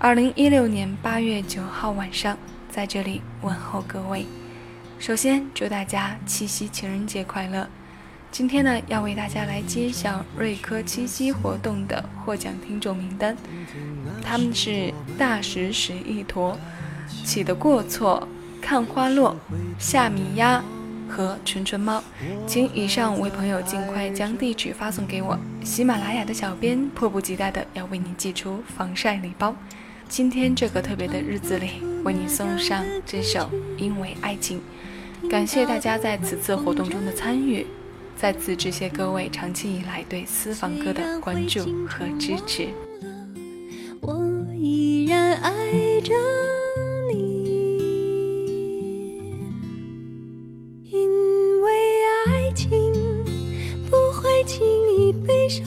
二零一六年八月九号晚上，在这里问候各位。首先祝大家七夕情人节快乐！今天呢，要为大家来揭晓瑞科七夕活动的获奖听众名单，他们是大石石一坨、起的过错、看花落、夏米鸭和纯纯猫。请以上五位朋友尽快将地址发送给我，喜马拉雅的小编迫不及待的要为你寄出防晒礼包。今天这个特别的日子里，为你送上这首《因为爱情》。感谢大家在此次活动中的参与，再次致谢各位长期以来对私房歌的关注和支持。我依然爱着你，因为爱情不会轻易悲伤，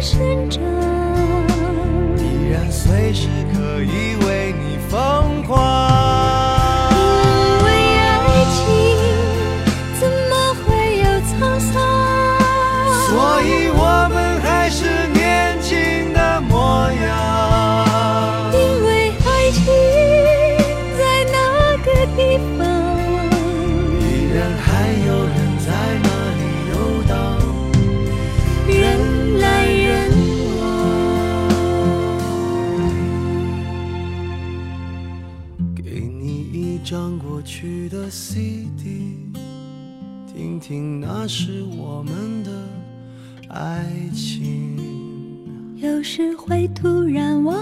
生长，依然随时可以为你疯狂。因为爱情怎么会有沧桑？所以我张过去的 CD，听听那是我们的爱情。有时会突然忘